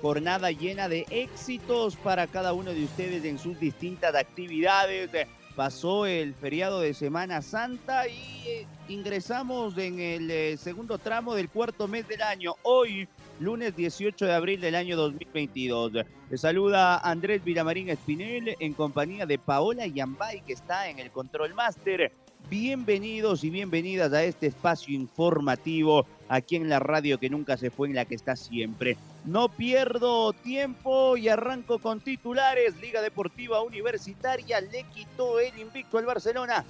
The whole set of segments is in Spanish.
jornada llena de éxitos para cada uno de ustedes en sus distintas actividades. Pasó el feriado de Semana Santa y eh, ingresamos en el eh, segundo tramo del cuarto mes del año. Hoy lunes 18 de abril del año 2022. Le saluda Andrés Villamarín Espinel en compañía de Paola Yambay, que está en el Control Master. Bienvenidos y bienvenidas a este espacio informativo aquí en la radio que nunca se fue, en la que está siempre. No pierdo tiempo y arranco con titulares. Liga Deportiva Universitaria le quitó el invicto al Barcelona.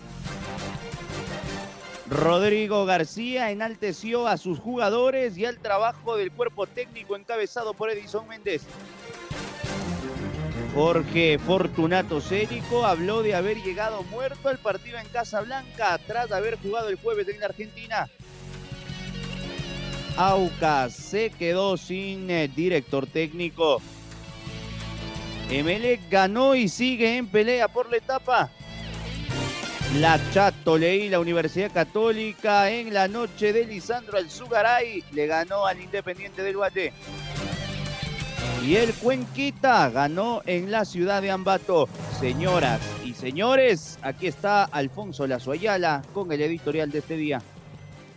Rodrigo García enalteció a sus jugadores y al trabajo del cuerpo técnico encabezado por Edison Méndez. Jorge Fortunato Cérico habló de haber llegado muerto al partido en Casablanca tras haber jugado el jueves en Argentina. Aucas se quedó sin eh, director técnico. Emelec ganó y sigue en pelea por la etapa. La Chato leí la Universidad Católica en la noche de Lisandro Alzugaray le ganó al Independiente del Guate. Y el Cuenquita ganó en la ciudad de Ambato. Señoras y señores, aquí está Alfonso Lazo Ayala con el editorial de este día.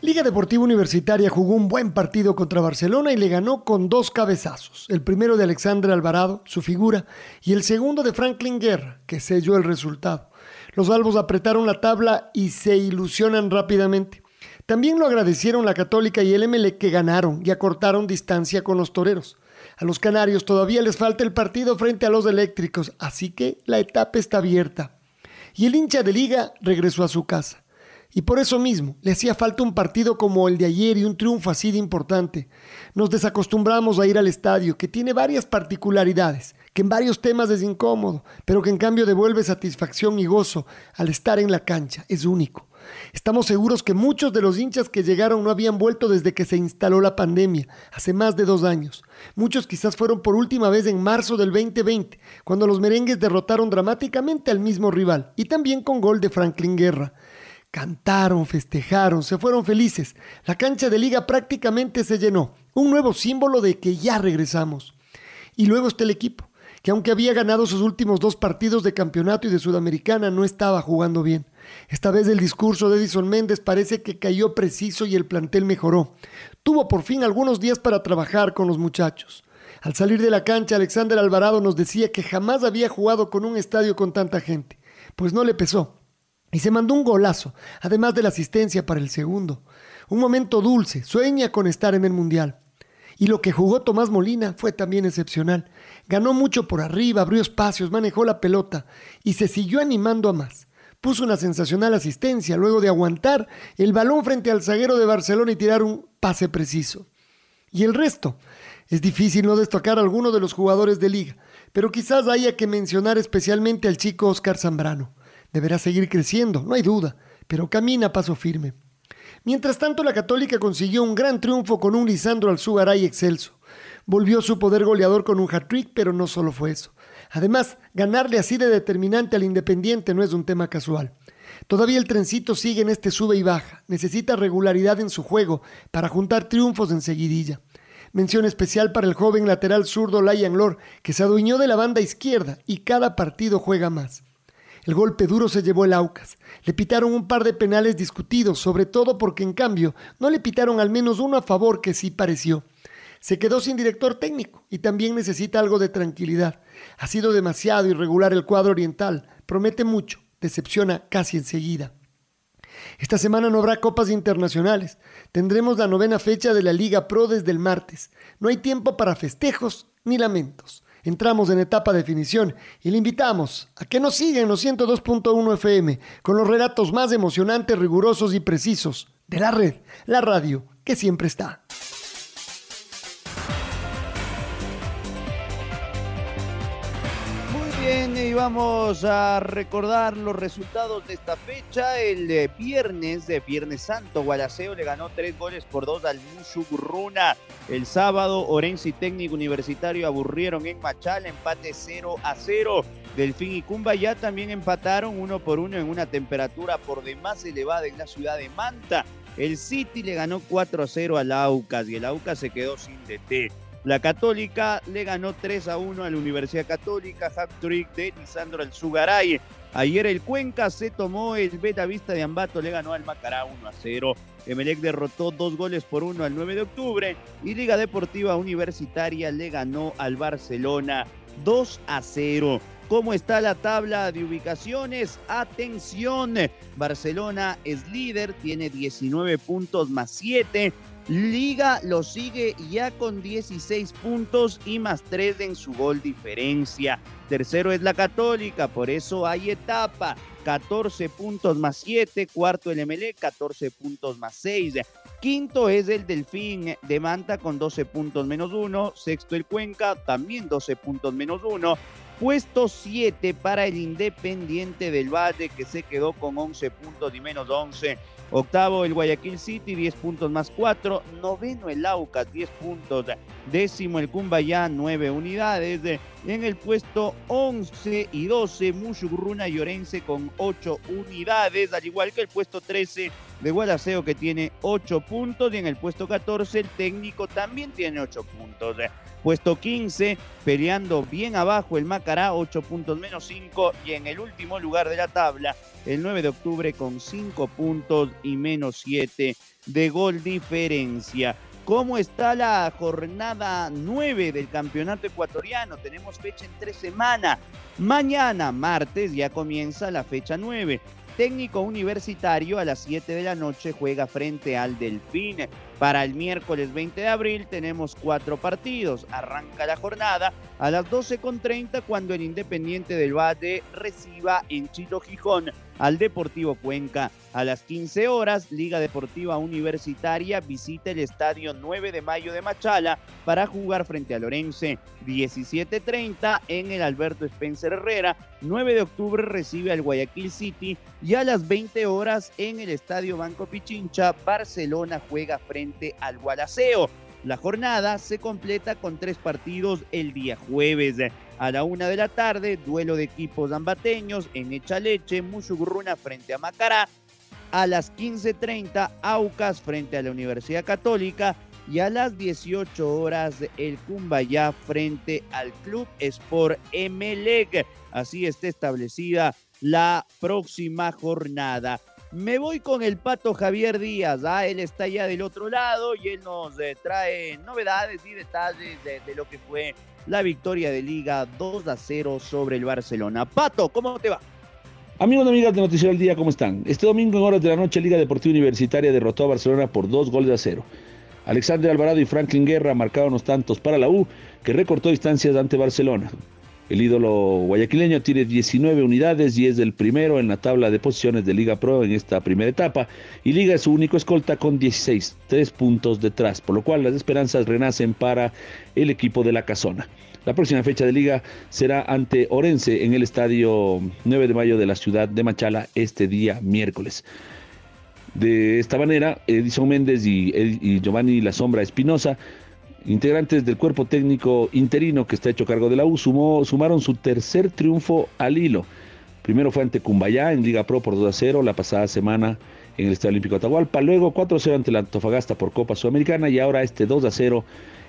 Liga Deportiva Universitaria jugó un buen partido contra Barcelona y le ganó con dos cabezazos. El primero de Alexandre Alvarado, su figura, y el segundo de Franklin Guerra, que selló el resultado. Los albos apretaron la tabla y se ilusionan rápidamente. También lo agradecieron la Católica y el ML que ganaron y acortaron distancia con los toreros. A los canarios todavía les falta el partido frente a los eléctricos, así que la etapa está abierta. Y el hincha de liga regresó a su casa. Y por eso mismo le hacía falta un partido como el de ayer y un triunfo así de importante. Nos desacostumbramos a ir al estadio, que tiene varias particularidades, que en varios temas es incómodo, pero que en cambio devuelve satisfacción y gozo al estar en la cancha. Es único. Estamos seguros que muchos de los hinchas que llegaron no habían vuelto desde que se instaló la pandemia, hace más de dos años. Muchos quizás fueron por última vez en marzo del 2020, cuando los merengues derrotaron dramáticamente al mismo rival, y también con gol de Franklin Guerra. Cantaron, festejaron, se fueron felices. La cancha de liga prácticamente se llenó, un nuevo símbolo de que ya regresamos. Y luego está el equipo que aunque había ganado sus últimos dos partidos de campeonato y de Sudamericana, no estaba jugando bien. Esta vez el discurso de Edison Méndez parece que cayó preciso y el plantel mejoró. Tuvo por fin algunos días para trabajar con los muchachos. Al salir de la cancha, Alexander Alvarado nos decía que jamás había jugado con un estadio con tanta gente. Pues no le pesó. Y se mandó un golazo, además de la asistencia para el segundo. Un momento dulce, sueña con estar en el Mundial. Y lo que jugó Tomás Molina fue también excepcional. Ganó mucho por arriba, abrió espacios, manejó la pelota y se siguió animando a más. Puso una sensacional asistencia luego de aguantar el balón frente al zaguero de Barcelona y tirar un pase preciso. Y el resto. Es difícil no destacar a alguno de los jugadores de liga, pero quizás haya que mencionar especialmente al chico Oscar Zambrano. Deberá seguir creciendo, no hay duda, pero camina a paso firme. Mientras tanto, la Católica consiguió un gran triunfo con un Lisandro Alzugaray excelso. Volvió su poder goleador con un hat-trick, pero no solo fue eso. Además, ganarle así de determinante al Independiente no es un tema casual. Todavía el trencito sigue en este sube y baja. Necesita regularidad en su juego para juntar triunfos en seguidilla. Mención especial para el joven lateral zurdo Layan Lor, que se adueñó de la banda izquierda y cada partido juega más. El golpe duro se llevó el Aucas. Le pitaron un par de penales discutidos, sobre todo porque en cambio no le pitaron al menos uno a favor que sí pareció. Se quedó sin director técnico y también necesita algo de tranquilidad. Ha sido demasiado irregular el cuadro oriental, promete mucho, decepciona casi enseguida. Esta semana no habrá copas internacionales. Tendremos la novena fecha de la Liga Pro desde el martes. No hay tiempo para festejos ni lamentos. Entramos en etapa definición y le invitamos a que nos siga en los 102.1 FM con los relatos más emocionantes, rigurosos y precisos de la red, la radio que siempre está. Vamos a recordar los resultados de esta fecha. El eh, viernes, de Viernes Santo, Gualaceo le ganó tres goles por dos al Mushugurruna. El sábado, Orense y Técnico Universitario aburrieron en Machala, empate 0 a 0. Delfín y Cumba ya también empataron uno por uno en una temperatura por demás elevada en la ciudad de Manta. El City le ganó 4 a 0 al Aucas y el Aucas se quedó sin DT. La Católica le ganó 3 a 1 a la Universidad Católica, hat-trick de Lisandro Alzugaray. Ayer el Cuenca se tomó el Beta Vista de Ambato, le ganó al Macará 1 a 0. Emelec derrotó dos goles por uno al 9 de octubre y Liga Deportiva Universitaria le ganó al Barcelona 2 a 0. ¿Cómo está la tabla de ubicaciones? Atención, Barcelona es líder, tiene 19 puntos más 7. Liga lo sigue ya con 16 puntos y más 3 en su gol diferencia. Tercero es la Católica, por eso hay etapa. 14 puntos más 7. Cuarto el MLE, 14 puntos más 6. Quinto es el Delfín de Manta con 12 puntos menos 1. Sexto el Cuenca, también 12 puntos menos 1. Puesto 7 para el Independiente del Valle que se quedó con 11 puntos y menos 11. Octavo el Guayaquil City, 10 puntos más 4. Noveno el Aucas, 10 puntos. Décimo el Cumbayá, 9 unidades. En el puesto 11 y 12, Mushugurruna y Orense con 8 unidades, al igual que el puesto 13 de Gualaceo que tiene 8 puntos y en el puesto 14 el técnico también tiene 8 puntos. Puesto 15, peleando bien abajo el Macará, 8 puntos menos 5 y en el último lugar de la tabla, el 9 de octubre con 5 puntos y menos 7 de gol diferencia. ¿Cómo está la jornada 9 del campeonato ecuatoriano? Tenemos fecha en tres semanas. Mañana, martes, ya comienza la fecha 9. Técnico Universitario a las 7 de la noche juega frente al Delfín. Para el miércoles 20 de abril tenemos cuatro partidos. Arranca la jornada a las 12.30 cuando el Independiente del Valle reciba en Chilo Gijón al Deportivo Cuenca. A las 15 horas, Liga Deportiva Universitaria visita el Estadio 9 de Mayo de Machala para jugar frente a Lorense. 17.30 en el Alberto Spencer Herrera. 9 de octubre recibe al Guayaquil City y a las 20 horas en el Estadio Banco Pichincha, Barcelona juega frente al Gualaceo. La jornada se completa con tres partidos el día jueves. A la una de la tarde, duelo de equipos ambateños en Echaleche, Mushugurruna frente a Macará. A las 15.30, Aucas frente a la Universidad Católica. Y a las 18 horas, el Cumbayá frente al Club Sport Emelec. Así está establecida la próxima jornada. Me voy con el pato Javier Díaz, ¿ah? él está ya del otro lado y él nos eh, trae novedades y detalles de, de, lo que fue la victoria de Liga 2 a 0 sobre el Barcelona. Pato, ¿cómo te va? Amigos y amigas de Noticiero del Día, ¿cómo están? Este domingo en horas de la noche Liga Deportiva Universitaria derrotó a Barcelona por dos goles a cero. Alexander Alvarado y Franklin Guerra marcaron los tantos para la U, que recortó distancias ante Barcelona. El ídolo guayaquileño tiene 19 unidades y es el primero en la tabla de posiciones de Liga Pro en esta primera etapa y Liga es su único escolta con 16, tres puntos detrás, por lo cual las esperanzas renacen para el equipo de la Casona. La próxima fecha de Liga será ante Orense en el estadio 9 de mayo de la ciudad de Machala este día miércoles. De esta manera, Edison Méndez y, y Giovanni La Sombra Espinosa integrantes del cuerpo técnico interino que está hecho cargo de la U sumó, sumaron su tercer triunfo al hilo. Primero fue ante Cumbayá en Liga Pro por 2 a 0 la pasada semana en el Estadio Olímpico Atahualpa, luego 4 a 0 ante la Antofagasta por Copa Sudamericana y ahora este 2 a 0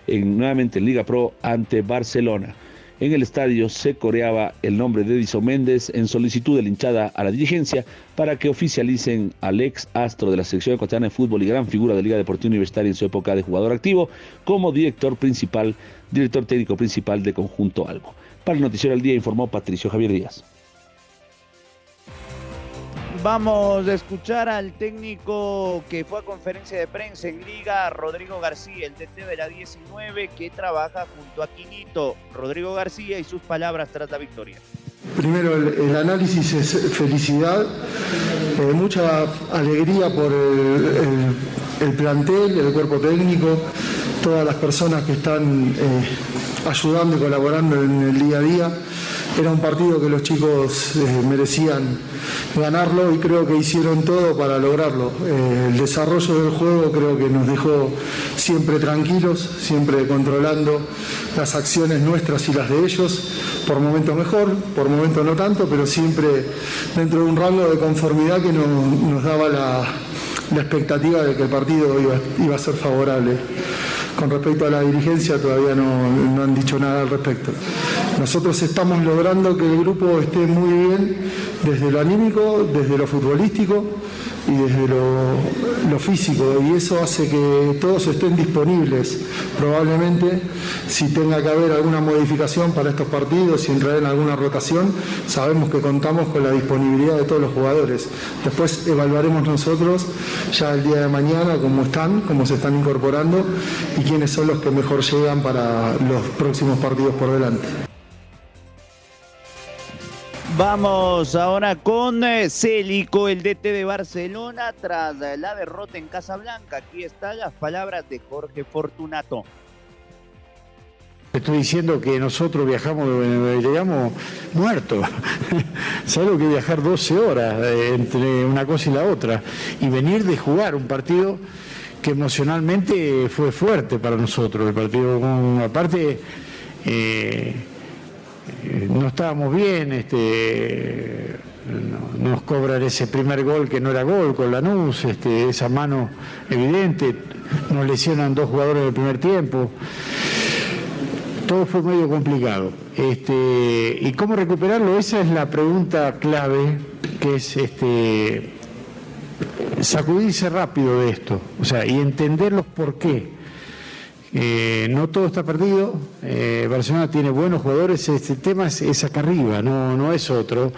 en, nuevamente en Liga Pro ante Barcelona. En el estadio se coreaba el nombre de Edison Méndez en solicitud de la hinchada a la dirigencia para que oficialicen al ex astro de la selección ecuatoriana de fútbol y gran figura de Liga Deportiva Universitaria en su época de jugador activo como director principal, director técnico principal de Conjunto Algo. Para el Noticiero del Día informó Patricio Javier Díaz. Vamos a escuchar al técnico que fue a conferencia de prensa en Liga, Rodrigo García, el DT de la 19, que trabaja junto a Quinito. Rodrigo García y sus palabras tras la victoria. Primero, el, análisis es felicidad, eh, mucha alegría por el, el, plantel, el cuerpo técnico, todas las personas que están eh, ayudando y colaborando en el día a día. Era un partido que los chicos eh, merecían ganarlo y creo que hicieron todo para lograrlo. Eh, el desarrollo del juego creo que nos dejó siempre tranquilos, siempre controlando las acciones nuestras y las de ellos, por momentos mejor, por momentos no tanto, pero siempre dentro de un rango de conformidad que nos, daba la, expectativa de que el partido iba a ser favorable. Con respecto a la dirigencia todavía no, han dicho nada al respecto. Nosotros estamos logrando que el grupo esté muy bien desde lo anímico, desde lo futbolístico y desde lo, físico y eso hace que todos estén disponibles. Probablemente si tenga que haber alguna modificación para estos partidos, si entrar en alguna rotación, sabemos que contamos con la disponibilidad de todos los jugadores. Después evaluaremos nosotros ya el día de mañana cómo están, cómo se están incorporando y quiénes son los que mejor llegan para los próximos partidos por delante. Vamos ahora con eh, Célico, el DT de Barcelona, tras la derrota en Casablanca. Aquí están las palabras de Jorge Fortunato. Estoy diciendo que nosotros viajamos, eh, llegamos muertos. ¿Sabes lo que viajar 12 horas eh, entre una cosa y la otra? Y venir de jugar un partido que emocionalmente fue fuerte para nosotros. El partido, aparte, eh, no estábamos bien, este, nos cobran ese primer gol que no era gol con Lanús, este, esa mano evidente, nos lesionan dos jugadores del primer tiempo. Todo fue medio complicado. Este, ¿Y cómo recuperarlo? Esa es la pregunta clave, que es este, sacudirse rápido de esto, o sea, y entender los por qué. Eh, no todo está perdido, eh, Barcelona tiene buenos jugadores, este tema es, acá arriba, no, no es otro.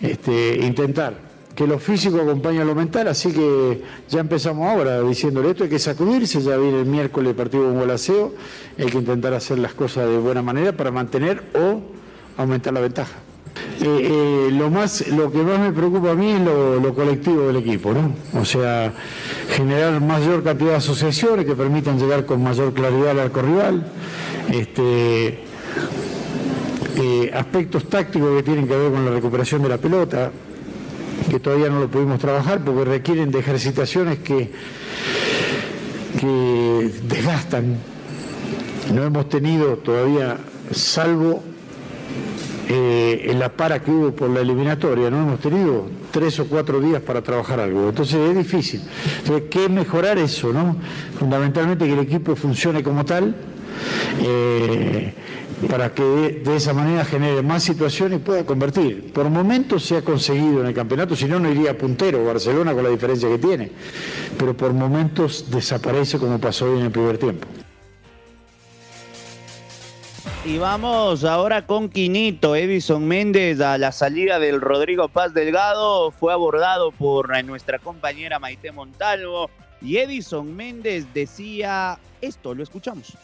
Este, intentar que lo físico acompañe a lo mental, así que ya empezamos ahora diciéndole esto, hay que sacudirse, ya viene el miércoles el partido con Golaseo, hay que intentar hacer las cosas de buena manera para mantener o aumentar la ventaja. Eh, eh, lo más, lo que más me preocupa a mí es lo, colectivo del equipo, ¿no? O sea, generar mayor cantidad de asociaciones que permitan llegar con mayor claridad al arco rival, este, eh, aspectos tácticos que tienen que ver con la recuperación de la pelota, que todavía no lo pudimos trabajar porque requieren de ejercitaciones que, que desgastan. No hemos tenido todavía, salvo eh, en la para que hubo por la eliminatoria, no hemos tenido tres o cuatro días para trabajar algo. Entonces es difícil. Entonces, ¿qué mejorar eso? no Fundamentalmente que el equipo funcione como tal. Eh, para que de, esa manera genere más situaciones y pueda convertir. Por momentos se ha conseguido en el campeonato, si no, no iría puntero Barcelona con la diferencia que tiene, pero por momentos desaparece como pasó hoy en el primer tiempo. Y vamos ahora con Quinito. Edison Méndez a la salida del Rodrigo Paz Delgado fue abordado por nuestra compañera Maite Montalvo. Y Edison Méndez decía esto, lo escuchamos.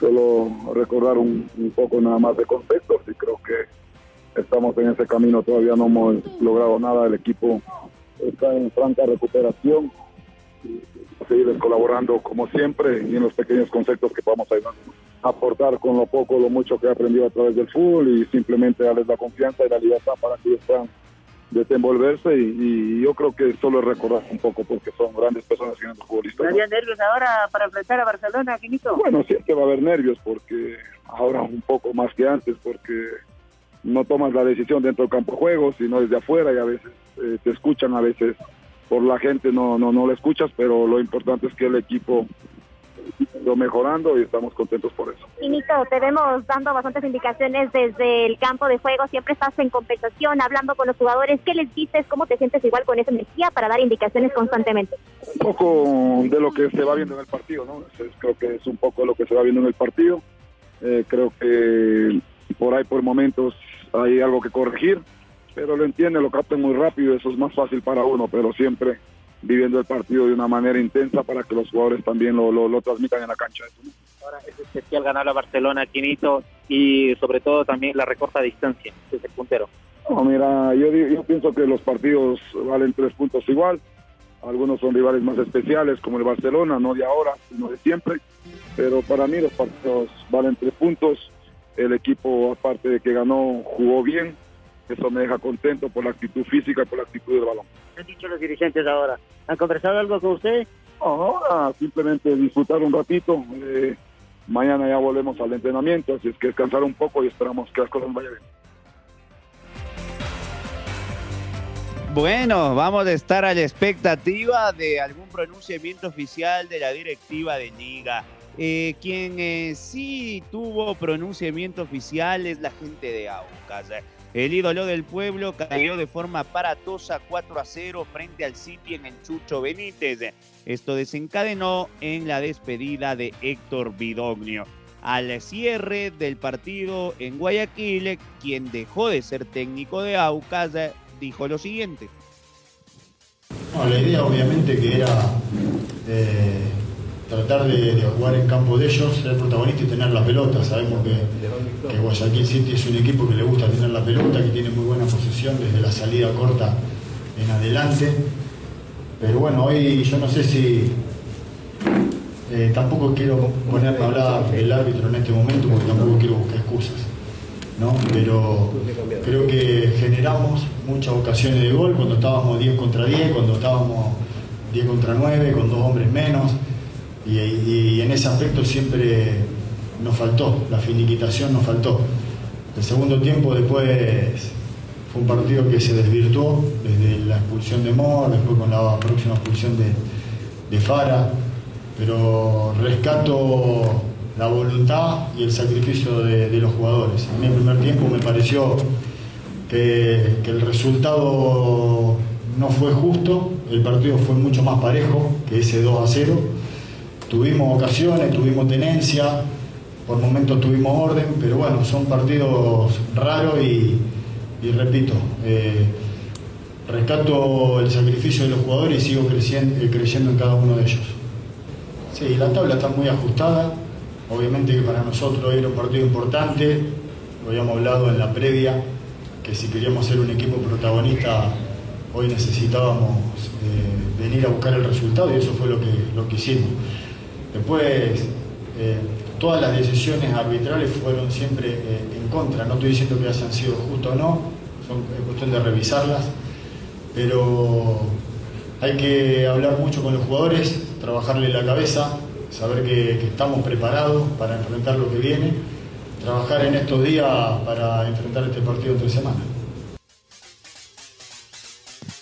Solo recordar un, poco nada más de contexto, y creo que estamos en ese camino, todavía no hemos logrado nada, el equipo está en franca recuperación, seguir colaborando como siempre y en los pequeños conceptos que podamos ayudar aportar con lo poco, lo mucho que he aprendido a través del fútbol y simplemente darles la confianza y la libertad para que ellos puedan desenvolverse y, yo creo que solo es recordar un poco porque son grandes personas siendo futbolistas. ¿Había nervios ahora para enfrentar a Barcelona, Quinito? Bueno, siempre va a haber nervios porque ahora un poco más que antes porque no tomas la decisión dentro del campo de juego, sino desde afuera y a veces eh, te escuchan, a veces por la gente no, no, no lo escuchas, pero lo importante es que el equipo lo mejorando y estamos contentos por eso. Inito, te vemos dando bastantes indicaciones desde el campo de juego, siempre estás en compensación, hablando con los jugadores, ¿qué les dices? ¿Cómo te sientes igual con esa energía para dar indicaciones constantemente? Un poco de lo que se va viendo en el partido, ¿no? creo que es un poco lo que se va viendo en el partido. Eh, creo que por ahí por momentos hay algo que corregir. pero lo entiende, lo capta muy rápido, eso es más fácil para uno, pero siempre viviendo el partido de una manera intensa para que los jugadores también lo, lo, lo transmitan en la cancha. Ahora es especial ganar a Barcelona, Quinito, y sobre todo también la recorta distancia desde el puntero. No, mira, yo, yo pienso que los partidos valen tres puntos igual. Algunos son rivales más especiales, como el Barcelona, no de ahora, sino de siempre. Pero para mí los partidos valen tres puntos. El equipo, aparte de que ganó, jugó bien. Eso me deja contento por la actitud física y por la actitud del balón. ¿Qué han dicho los dirigentes ahora? ¿Han conversado algo con usted? Ahora simplemente disfrutar un ratito. eh, mañana ya volvemos al entrenamiento, así es que descansar un poco y esperamos que las cosas vayan bien. Bueno, vamos a estar a la expectativa de algún pronunciamiento oficial de la directiva de Liga. Eh, quien eh, sí tuvo pronunciamiento oficial es la gente de Aucas. El ídolo del pueblo cayó de forma aparatosa 4 a 0 frente al City en el Chucho Benítez. Esto desencadenó en la despedida de Héctor Bidognio. Al cierre del partido en Guayaquil, quien dejó de ser técnico de Aucas, dijo lo siguiente. La idea obviamente que era eh, tratar de, jugar en campo de ellos, ser protagonista y tener la pelota. Sabemos que, que Guayaquil City es un equipo que le gusta tener la pelota, que tiene muy buena posesión desde la salida corta en adelante. Pero bueno, hoy yo no sé si... eh, tampoco quiero ponerme a hablar del árbitro en este momento porque tampoco quiero buscar excusas. ¿no? Pero creo que generamos muchas ocasiones de gol cuando estábamos 10 contra 10, cuando estábamos 10 contra 9, con dos hombres menos. Y, y en ese aspecto siempre nos faltó, la finiquitación nos faltó. El segundo tiempo después fue un partido que se desvirtuó desde la expulsión de Moore, después con la próxima expulsión de, de Fara, pero rescato la voluntad y el sacrificio de, los jugadores. A mí primer tiempo me pareció que, que el resultado no fue justo, el partido fue mucho más parejo que ese 2 a 0. Tuvimos ocasiones, tuvimos tenencia, por momentos tuvimos orden, pero bueno, son partidos raros y, repito, eh, rescato el sacrificio de los jugadores y sigo creciendo, eh, creyendo en cada uno de ellos. Sí, la tabla está muy ajustada, obviamente que para nosotros era un partido importante, lo habíamos hablado en la previa, que si queríamos ser un equipo protagonista, hoy necesitábamos eh, venir a buscar el resultado y eso fue lo que, lo que hicimos. Después, eh, todas las decisiones arbitrales fueron siempre eh, en contra. No estoy diciendo que hayan sido justas o no, son es cuestión de revisarlas, pero hay que hablar mucho con los jugadores, trabajarle la cabeza, saber que, que estamos preparados para enfrentar lo que viene, trabajar en estos días para enfrentar este partido entre semanas.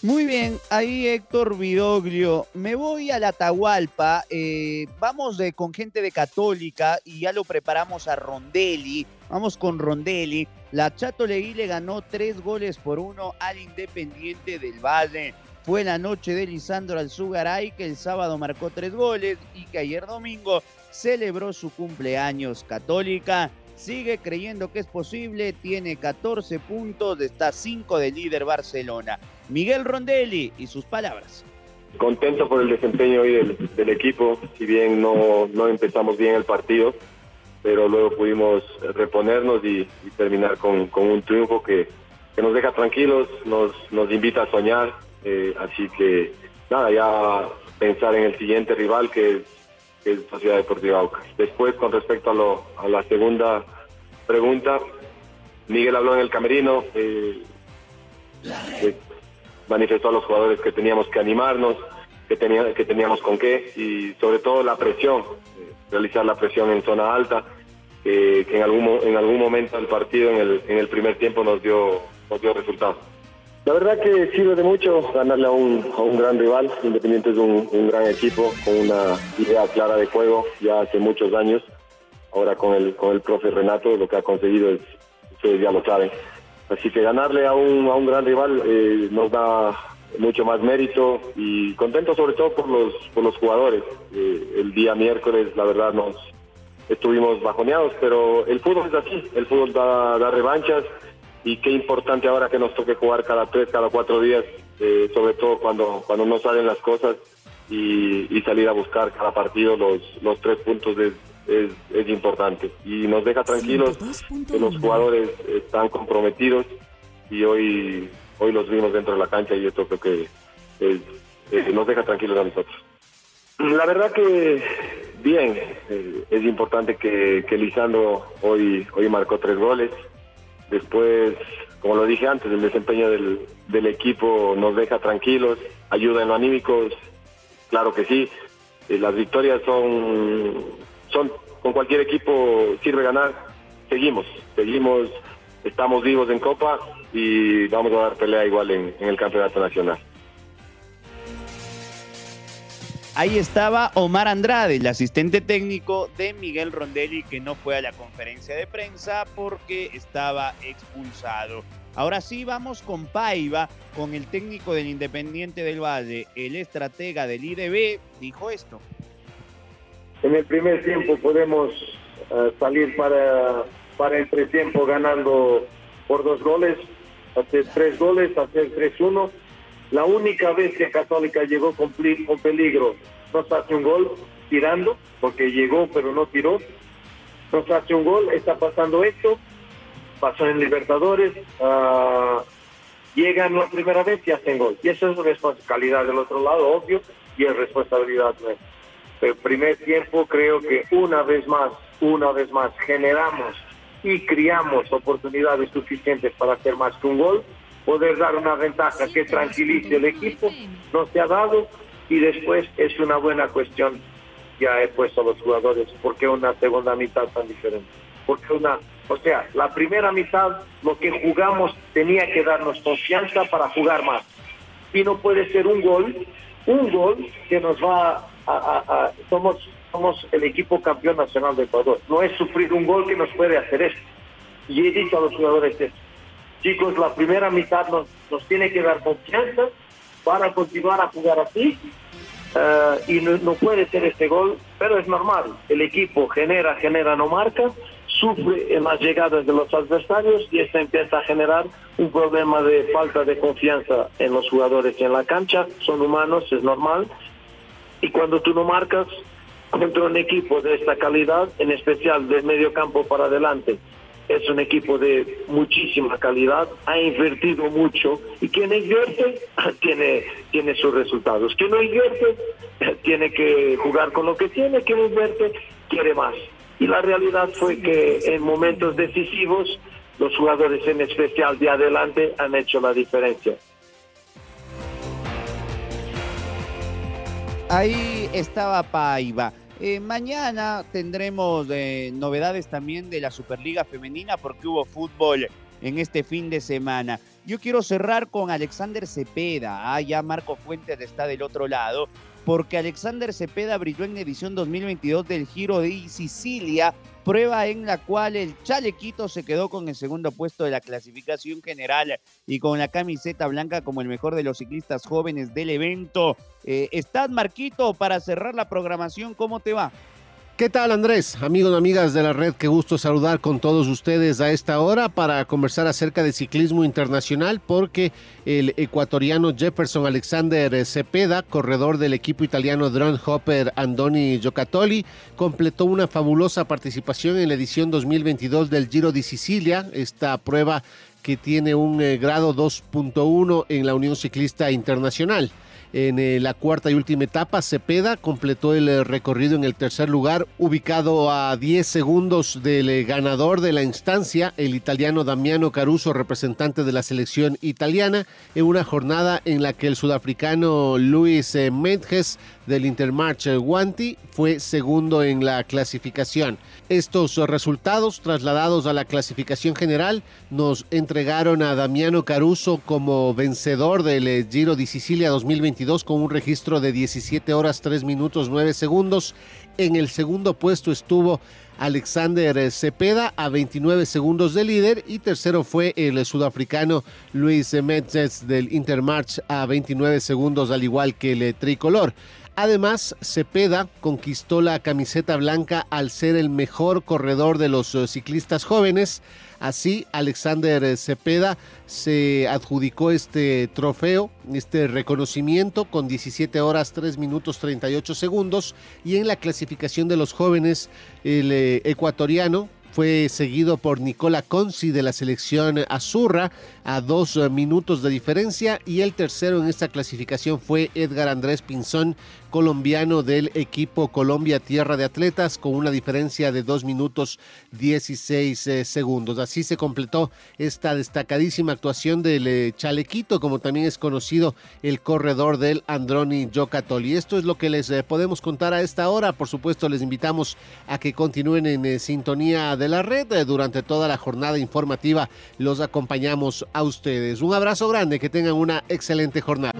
Muy bien, ahí Héctor Vidoglio. Me voy a la Atahualpa. eh, vamos de, con gente de Católica y ya lo preparamos a Rondelli. Vamos con Rondelli. La Chato Leí le ganó tres goles por uno al Independiente del Valle. Fue la noche de Lisandro Alzugaray que el sábado marcó tres goles y que ayer domingo celebró su cumpleaños. Católica sigue creyendo que es posible, tiene 14 puntos, está 5 de líder Barcelona. Miguel Rondelli y sus palabras. Contento por el desempeño hoy del, equipo, si bien no, no empezamos bien el partido, pero luego pudimos reponernos y, terminar con, con un triunfo que, que nos deja tranquilos, nos, nos invita a soñar, eh, así que nada, ya pensar en el siguiente rival que es, que es Sociedad Deportiva Aucas. Después, con respecto a, lo, a la segunda pregunta, Miguel habló en el camerino, eh, manifestó a los jugadores que teníamos que animarnos, que, tenía, que teníamos con qué y sobre todo la presión, eh, realizar la presión en zona alta, eh, que en algún, en algún momento del partido, en el, en el primer tiempo, nos dio, nos dio resultado. La verdad que sirve de mucho ganarle a un, a un gran rival. Independiente es un, un gran equipo con una idea clara de juego ya hace muchos años. Ahora con el, con el profe Renato lo que ha conseguido es, ustedes ya lo saben. Así que ganarle a un, a un gran rival eh, nos da mucho más mérito y contento sobre todo por los, por los jugadores. Eh, el día miércoles la verdad nos estuvimos bajoneados, pero el fútbol es así, el fútbol da, revanchas y qué importante ahora que nos toque jugar cada tres, cada cuatro días, eh, sobre todo cuando, cuando no salen las cosas y, salir a buscar cada partido los, los tres puntos es, es, es importante. Y nos deja tranquilos que los jugadores están comprometidos y hoy, hoy los vimos dentro de la cancha y esto creo que es- eh, nos deja tranquilos a nosotros. La verdad que bien, eh, es importante que, que Lisandro hoy, hoy marcó tres goles. Después, como lo dije antes, el desempeño del, del equipo nos deja tranquilos, ayuda en lo anímico, claro que sí. Eh, las victorias son, son, con cualquier equipo sirve ganar. Seguimos, seguimos, estamos vivos en Copa y vamos a dar pelea igual en, en el Campeonato Nacional. Ahí estaba Omar Andrade, el asistente técnico de Miguel Rondelli, que no fue a la conferencia de prensa porque estaba expulsado. Ahora sí, vamos con Paiva, con el técnico del Independiente del Valle, el estratega del IDB, dijo esto. En el primer tiempo podemos eh, salir para, para el tiempo ganando por dos goles, hacer tres goles, hacer 3-1. La única vez que Católica llegó con, con peligro nos hace un gol tirando, porque llegó pero no tiró. Nos hace un gol, está pasando esto, pasó en Libertadores, ah, llegan la primera vez y hacen gol. Y eso es responsabilidad del otro lado, obvio, y es responsabilidad nuestra. El primer tiempo creo que una vez más, una vez más generamos y criamos oportunidades suficientes para hacer más que un gol, poder dar una ventaja que tranquilice el equipo, no se ha dado y después es una buena cuestión, ya he puesto a los jugadores, ¿por qué una segunda mitad tan diferente? Porque una, o sea, la primera mitad lo que jugamos tenía que darnos confianza para jugar más y no puede ser un gol, un gol que nos va a, a- a- somos somos el equipo campeón nacional de Ecuador. No es sufrir un gol que nos puede hacer esto. Y he dicho a los jugadores esto. Chicos, la primera mitad nos, nos tiene que dar confianza para continuar a jugar así. Eh, y no, no puede ser este gol, pero es normal. El equipo genera, genera, no marca, sufre en las llegadas de los adversarios y esto empieza a generar un problema de falta de confianza en los jugadores y en la cancha. Son humanos, es normal. Y cuando tú no marcas contra un equipo de esta calidad, en especial de medio campo para adelante, es un equipo de muchísima calidad, ha invertido mucho y quien invierte tiene, tiene sus resultados. Quien no invierte tiene que jugar con lo que tiene, quien invierte quiere más. Y la realidad fue que en momentos decisivos los jugadores en especial de adelante han hecho la diferencia. Ahí estaba Paiva. Eh, mañana tendremos eh, novedades también de la Superliga Femenina porque hubo fútbol en este fin de semana. Yo quiero cerrar con Alexander Cepeda. Ah, ya Marco Fuentes está del otro lado. Porque Alexander Cepeda brilló en edición 2022 del Giro de Sicilia, prueba en la cual el Chalequito se quedó con el segundo puesto de la clasificación general y con la camiseta blanca como el mejor de los ciclistas jóvenes del evento. Eh, ¿Estás, Marquito, para cerrar la programación? ¿Cómo te va? ¿Qué tal Andrés? Amigos y amigas de la red, qué gusto saludar con todos ustedes a esta hora para conversar acerca de ciclismo internacional porque el ecuatoriano Jefferson Alexander Cepeda, corredor del equipo italiano Drone Hopper Andoni Giocattoli, completó una fabulosa participación en la edición 2022 del Giro de Sicilia, esta prueba que tiene un eh, grado 2.1 en la Unión Ciclista Internacional. En eh, la cuarta y última etapa, Cepeda completó el eh, recorrido en el tercer lugar, ubicado a 10 segundos del eh, ganador de la instancia, el italiano Damiano Caruso, representante de la selección italiana, en una jornada en la que el sudafricano Luis eh, del Intermarch eh, Guanti fue segundo en la clasificación. Estos eh, resultados trasladados a la clasificación general nos entregaron a Damiano Caruso como vencedor del eh, Giro de Sicilia 2022 con un registro de 17 horas 3 minutos 9 segundos. En el segundo puesto estuvo Alexander eh, Cepeda a 29 segundos de líder y tercero fue el eh, sudafricano Luis Metzes del Intermarch a 29 segundos al igual que el tricolor. Además, Cepeda conquistó la camiseta blanca al ser el mejor corredor de los eh, ciclistas jóvenes. Así, Alexander Cepeda se adjudicó este trofeo, este reconocimiento con 17 horas 3 minutos 38 segundos y en la clasificación de los jóvenes el eh, ecuatoriano fue seguido por Nicola Consi de la selección Azurra a dos eh, minutos de diferencia y el tercero en esta clasificación fue Edgar Andrés Pinzón colombiano del equipo Colombia Tierra de Atletas con una diferencia de dos minutos 16 eh, segundos. Así se completó esta destacadísima actuación del eh, Chalequito, como también es conocido el corredor del Androni Yocatoli. Esto es lo que les podemos contar a esta hora. Por supuesto, les invitamos a que continúen en sintonía de la red durante toda la jornada informativa. Los acompañamos a ustedes. Un abrazo grande, que tengan una excelente jornada.